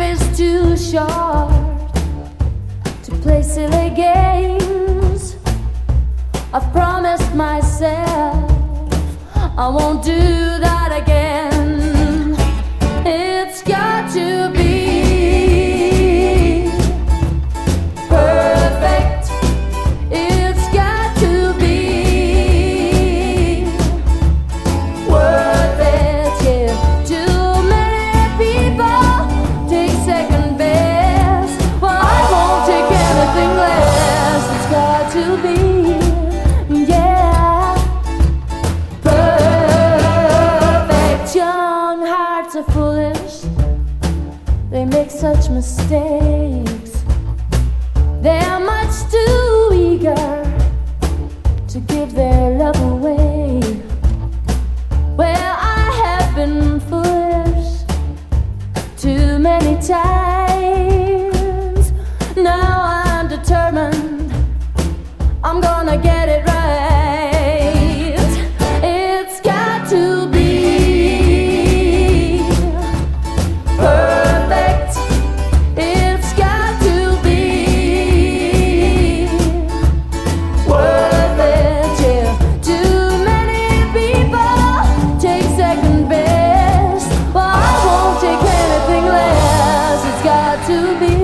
is too short to play silly games. I've promised myself I won't do that again. are foolish, they make such mistakes. They are much too eager to give their love away. Well, I have been foolish too many times. Now I'm determined, I'm gonna get it right. to be